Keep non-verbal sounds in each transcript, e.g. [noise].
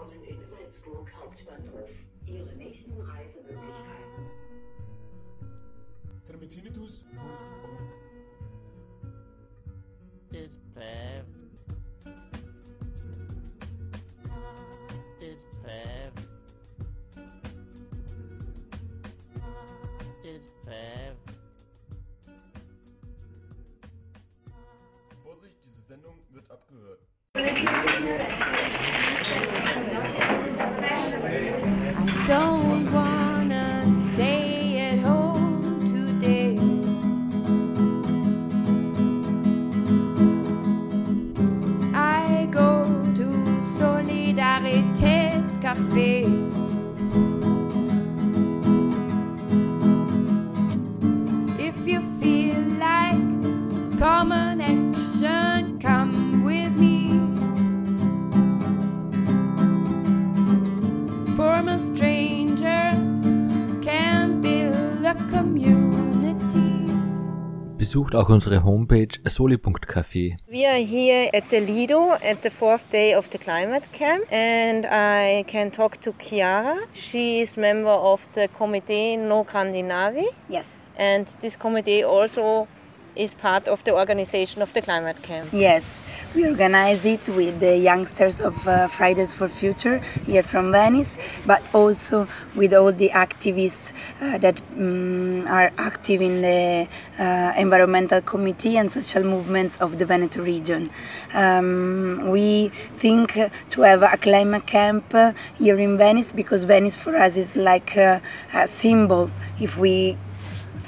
Ankommen in Salzburg Hauptbahnhof. Ihre nächsten Reisemöglichkeiten. Termitinitus.org Das Pfeff. Das Pfeff. Vorsicht, diese Sendung wird abgehört. Solidaritätscafé. Besucht auch unsere Homepage soli.café. We are here at the Lido at the fourth day of the climate camp, and I can talk to Chiara. She is member of the Comité No Grandinavi, Yes. and this committee also is part of the organization of the climate camp. Yes, we organize it with the youngsters of uh, Fridays for Future here from Venice, but also with all the activists uh, that mm, are active in the uh, environmental committee and social movements of the Veneto region. Um, we think to have a climate camp uh, here in Venice because Venice for us is like a, a symbol. If we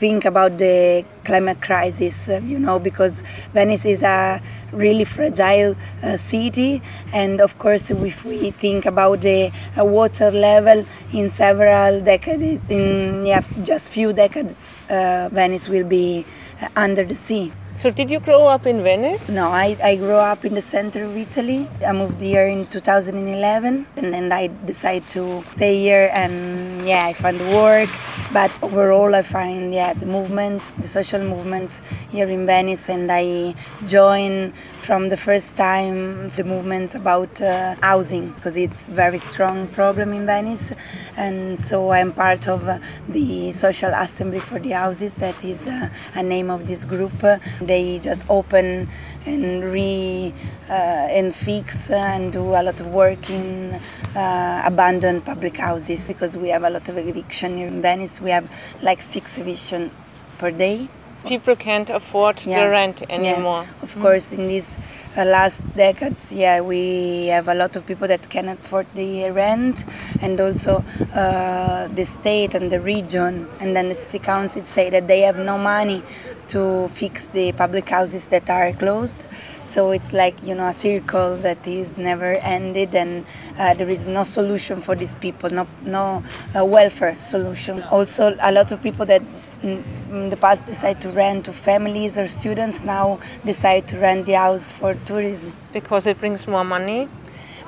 think about the climate crisis, uh, you know, because Venice is a really fragile uh, city, and of course, if we think about the uh, water level in several decades, in yeah, just few decades, uh, Venice will be uh, under the sea. So, did you grow up in Venice? No, I, I grew up in the center of Italy. I moved here in 2011 and then I decided to stay here and yeah, I found work. But overall, I find yeah, the movements, the social movements here in Venice and I joined from the first time the movements about uh, housing because it's very strong problem in Venice. And so I'm part of uh, the social assembly for the houses that is uh, a name of this group. They just open and re uh, and fix and do a lot of work in uh, abandoned public houses because we have a lot of eviction in Venice. We have like six eviction per day People can't afford the rent yeah. anymore. Of course, in these uh, last decades, yeah, we have a lot of people that cannot afford the rent, and also uh, the state and the region, and then the city council say that they have no money to fix the public houses that are closed. So it's like you know a circle that is never ended, and uh, there is no solution for these people, no no uh, welfare solution. Also, a lot of people that in in the past decide to rent to families or students now decide to rent the house for tourism. Because it brings more money.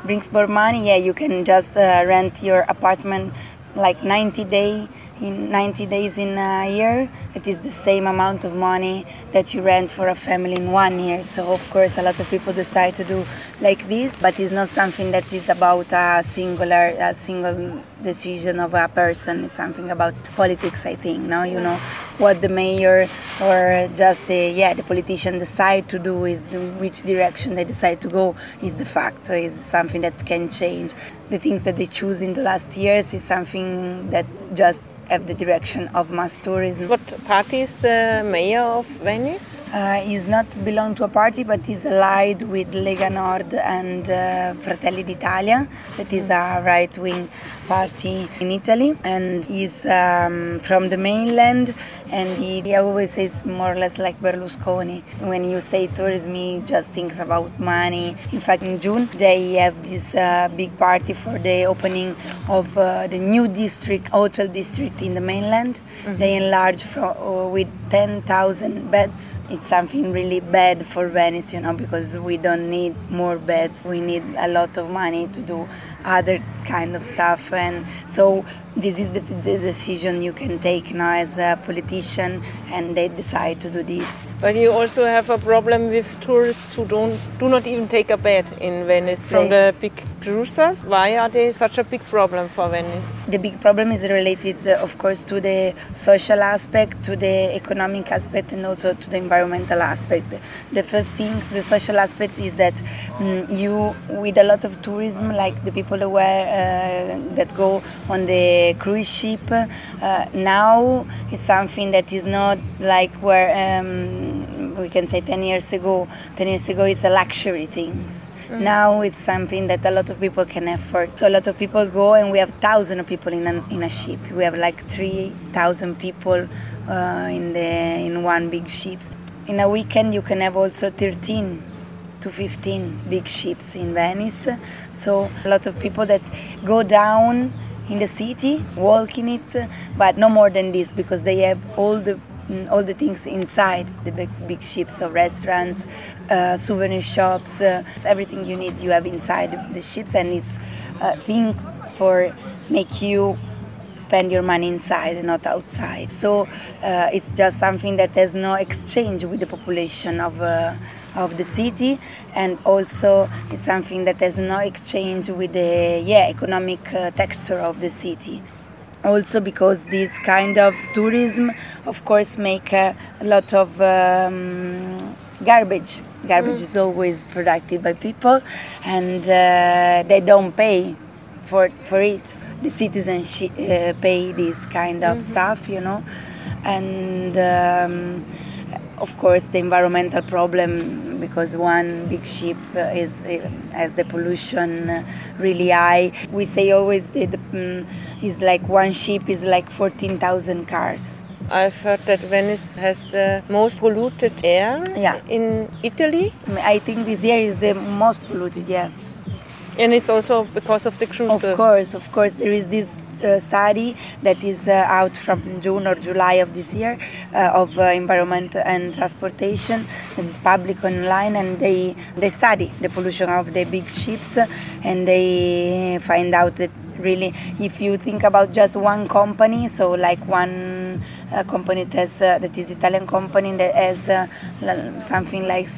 Brings more money. Yeah, you can just uh, rent your apartment like 90 day in 90 days in a year. It is the same amount of money that you rent for a family in one year. So of course, a lot of people decide to do like this, but it's not something that is about a singular, a single decision of a person. It's something about politics, I think. Now, you know what the mayor or just the yeah the politician decide to do is the, which direction they decide to go is the fact. So it's something that can change. The things that they choose in the last years is something that just have the direction of mass tourism. What party is the mayor of Venice? Uh, he's not belong to a party, but he's allied with Lega Nord and uh, Fratelli d'Italia, that is a right-wing party in Italy, and he's um, from the mainland. And he, he always says more or less like Berlusconi. When you say tourism, he just thinks about money. In fact, in June they have this uh, big party for the opening of uh, the new district, hotel district in the mainland. They enlarge from, uh, with 10,000 beds. It's something really bad for Venice, you know, because we don't need more beds. We need a lot of money to do other kind of stuff, and so this is the, the decision you can take now as a politician, and they decide to do this. But you also have a problem with tourists who don't do not even take a bed in Venice from the big cruisers. Why are they such a big problem for Venice? The big problem is related, of course, to the social aspect, to the economic aspect, and also to the environmental aspect. The first thing, the social aspect, is that mm, you, with a lot of tourism, like the people uh, that go on the cruise ship, uh, now it's something that is not like where um, we can say 10 years ago. 10 years ago, it's a luxury things. Now it's something that a lot of people can afford. So a lot of people go, and we have thousands of people in a, in a ship. We have like three thousand people uh, in the in one big ship. In a weekend, you can have also thirteen to fifteen big ships in Venice. So a lot of people that go down in the city, walk in it, but no more than this because they have all the mm, all the things inside the big, big ships, so restaurants, uh, souvenir shops, uh, everything you need you have inside the, the ships, and it's a thing for make you spend your money inside and not outside. So uh, it's just something that has no exchange with the population of. Uh, of the city and also it's something that has no exchange with the yeah economic uh, texture of the city also because this kind of tourism of course make a, a lot of um, garbage. Garbage is always produced by people and uh, they don't pay for for it. The citizens uh, pay this kind of stuff you know? And um, of course the environmental problem because one big ship uh, is uh, has the pollution uh, really high we say always that mm, is like one ship is like 14,000 cars I've heard that Venice has the most polluted air Yeah. in Italy, I think this year is the most polluted yeah and it's also because of the cruises. Of course, of course, there is this study that is uh, out from June or July of this year uh, of uh, environment and transportation. It is public online, and they they study the pollution of the big ships, and they find out that really, if you think about just one company, so like one uh, company that has uh, that is Italian company that has uh, something like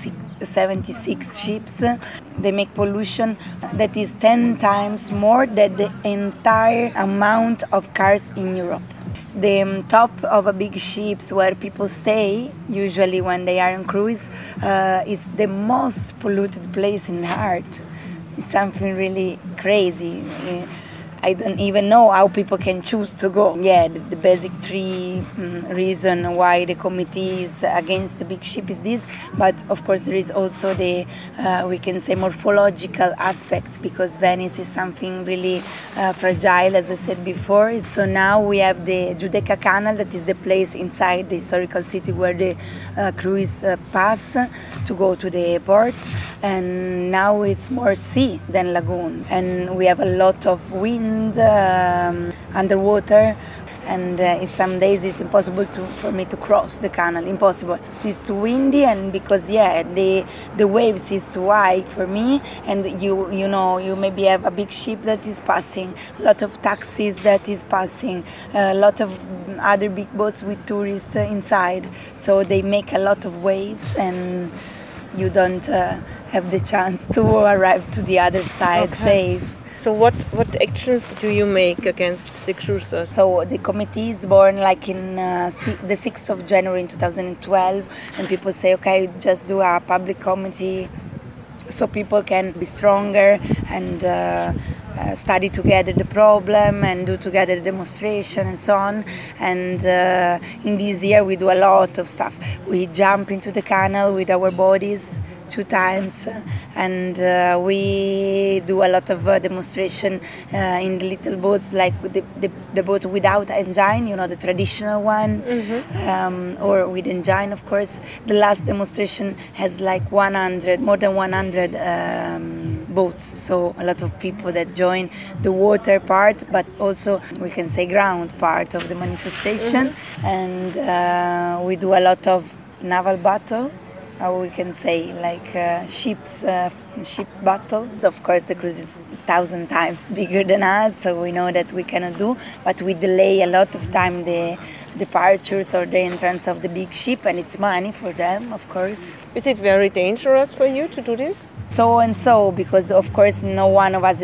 76 ships. They make pollution that is 10 times more than the entire amount of cars in Europe. The um, top of a big ships where people stay, usually when they are on cruise, uh, is the most polluted place in the earth. It's something really crazy. I don't even know how people can choose to go. Yeah, the, the basic three mm, reason why the committee is against the big ship is this, but of course there is also the uh, we can say morphological aspect because Venice is something really uh, fragile, as I said before. So now we have the Giudecca Canal, that is the place inside the historical city where the uh, cruise uh, pass to go to the port, and now it's more sea than lagoon, and we have a lot of wind um, underwater. And uh, in some days it's impossible to, for me to cross the canal. Impossible. It's too windy and because yeah the the waves is too high for me. And you you know you maybe have a big ship that is passing. A lot of taxis that is passing. A lot of other big boats with tourists inside. So they make a lot of waves and you don't uh, have the chance to arrive to the other side Okay. safe So what what actions do you make against the cruisers? So the committee is born like in uh, the 6th of January in 2012, and people say, okay, just do a public committee so people can be stronger and uh, uh, study together the problem and do together the demonstration and so on. And uh, in this year, we do a lot of stuff. We jump into the canal with our bodies two times and uh, we do a lot of uh, demonstration uh, in the little boats like the, the, the boat without engine you know the traditional one. Um, or with engine of course. The last demonstration has like 100 more than 100 um, boats. So a lot of people that join the water part but also we can say ground part of the manifestation. And uh, we do a lot of naval battle how we can say like uh, ships uh, ship battles of course the cruise is thousand times [laughs] bigger than us, so we know that we cannot do. But we delay a lot of time the departures or the entrance of the big ship, and it's money for them, of course. Is it very dangerous for you to do this? So and so, because of course no one of us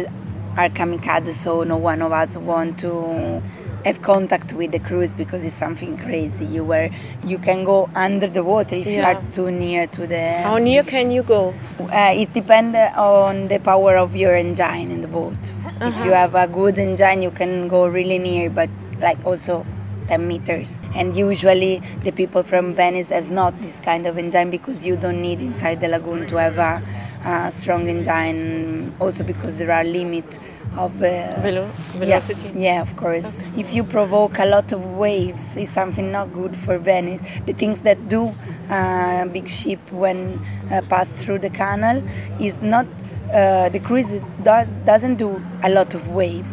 are kamikaze, so no one of us want to have contact with the cruise because it's something crazy. You were you can go under the water if you are too near to the. How near can you go? Uh, it depends on the power of your engine in the boat. If you have a good engine, you can go really near, but like also 10 meters. And usually the people from Venice has not this kind of engine because you don't need inside the lagoon to have a, a strong engine. Also because there are limits of uh, Velo- velocity. yeah, yeah, of course. If you provoke a lot of waves, it's something not good for Venice. The things that do uh, big ship when uh, pass through the canal is not uh, the cruise does doesn't do a lot of waves.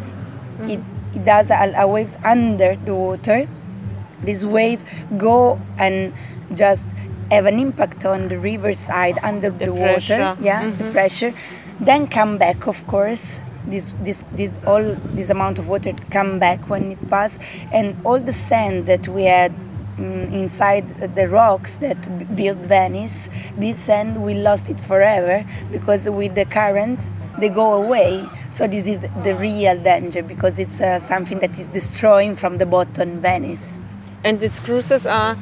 It it does a, a waves under the water. This wave go and just have an impact on the riverside under the, pressure. water. Yeah, the pressure. Then come back, of course. This, this, this, all this amount of water come back when it pass, and all the sand that we had mm, inside the rocks that built Venice, this sand we lost it forever because with the current they go away. So this is the real danger because it's uh, something that is destroying from the bottom Venice. And these cruises are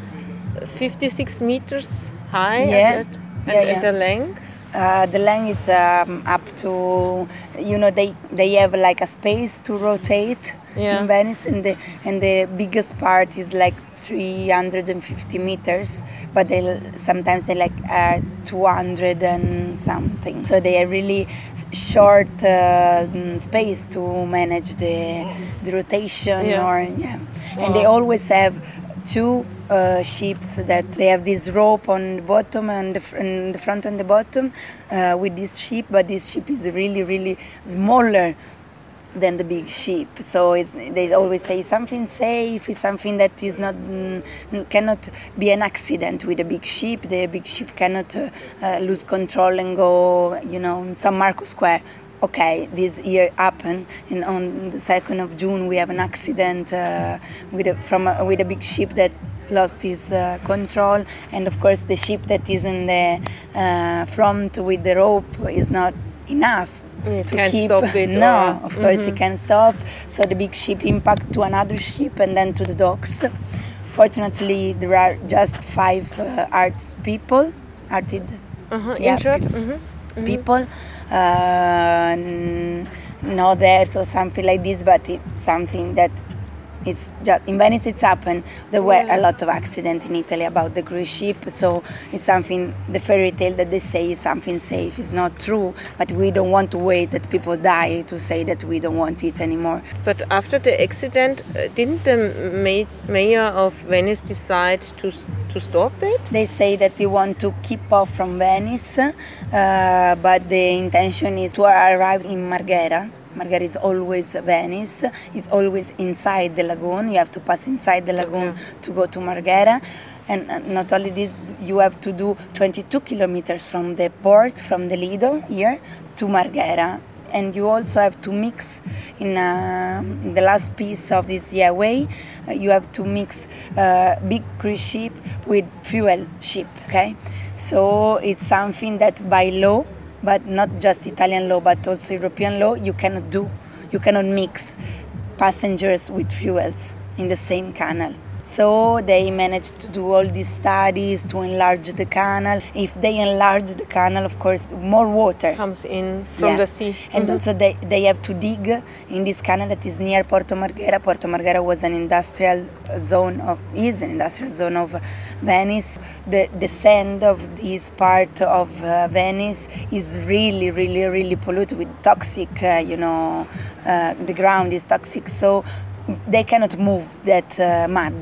56 meters high Yeah. at, Yeah, yeah. at the length. Uh, the length is um, up to, you know, they they have like a space to rotate Yeah. in Venice, and the and the biggest part is like 350 meters, but they sometimes they like uh, 200 and something. So they are really short uh, space to manage the the rotation Yeah. or yeah, and they always have two uh, ships that they have this rope on the bottom and the, fr- and the front and the bottom uh, with this ship, but this ship is really, really smaller than the big ship. So they always say something safe is something that is not mm, cannot be an accident with a big ship. The big ship cannot uh, uh, lose control and go, you know, in San Marco Square. Okay, this year happened, and on the second of June we have an accident uh, with a, from a, with a big ship that lost its uh, control, and of course the ship that is in the uh, front with the rope is not enough It to can't keep. stop it No, or- Mm-hmm. of course it can stop. So the big ship impact to another ship and then to the docks. Fortunately, there are just five uh, arts people, arted Uh-huh, Yeah, injured. pe- Mhm. people, uh, n- no death or something like this, but it's something that it's just in Venice. It's happened. There were a lot of accidents in Italy about the cruise ship, so it's something. The fairy tale that they say is something safe is not true, but we don't want to wait that people die to say that we don't want it anymore. But after the accident, uh, didn't the ma- mayor of Venice decide to to stop it? They say that they want to keep off from Venice, uh, but the intention is to arrive in Marghera. Marghera is always Venice. It's always inside the lagoon. You have to pass inside the lagoon to go to Marghera. And uh, not only this, you have to do 22 kilometers from the port, from the Lido here to Marghera. And you also have to mix in, uh, in the last piece of this way. Uh, you have to mix uh, big cruise ship with fuel ship. Okay, so it's something that by law, but not just Italian law, but also European law, you cannot do. You cannot mix passengers with fuels in the same canal. So they managed to do all these studies to enlarge the canal. If they enlarge the canal, of course, more water Comes in from yeah. the sea. And Mhm. also they, they have to dig in this canal that is near Porto Marghera. Porto Marghera was an industrial zone of is an industrial zone of Venice. The the sand of this part of uh, Venice is really really really polluted with toxic. Uh, you know, uh, the ground is toxic, so they cannot move that uh, mud.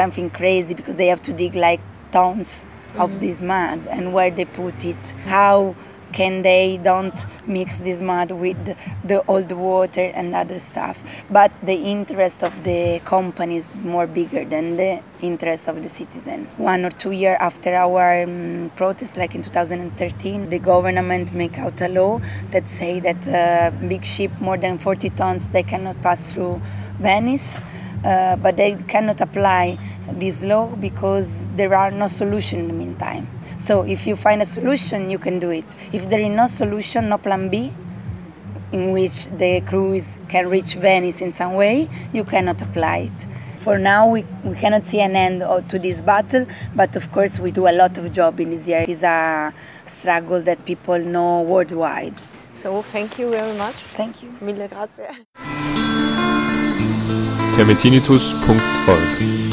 Something crazy because they have to dig like tons of this mud and where they put it, how can they don't mix this mud with the old water and other stuff. But the interest of the company is more bigger than the interest of the citizen. One or two years after our um, protest, like in 2013, the government make out a law that say that uh, big ship more than 40 tons they cannot pass through Venice, uh, but they cannot apply this law because there are no solution in the meantime. So if you find a solution, you can do it. If there is no solution, no plan B, in which the cruise can reach Venice in some way, you cannot apply it. For now, we, we cannot see an end to this battle, but of course, we do a lot of job in this area. It is a struggle that people know worldwide. So thank you very much. Thank you. Mille grazie. termitinitus.org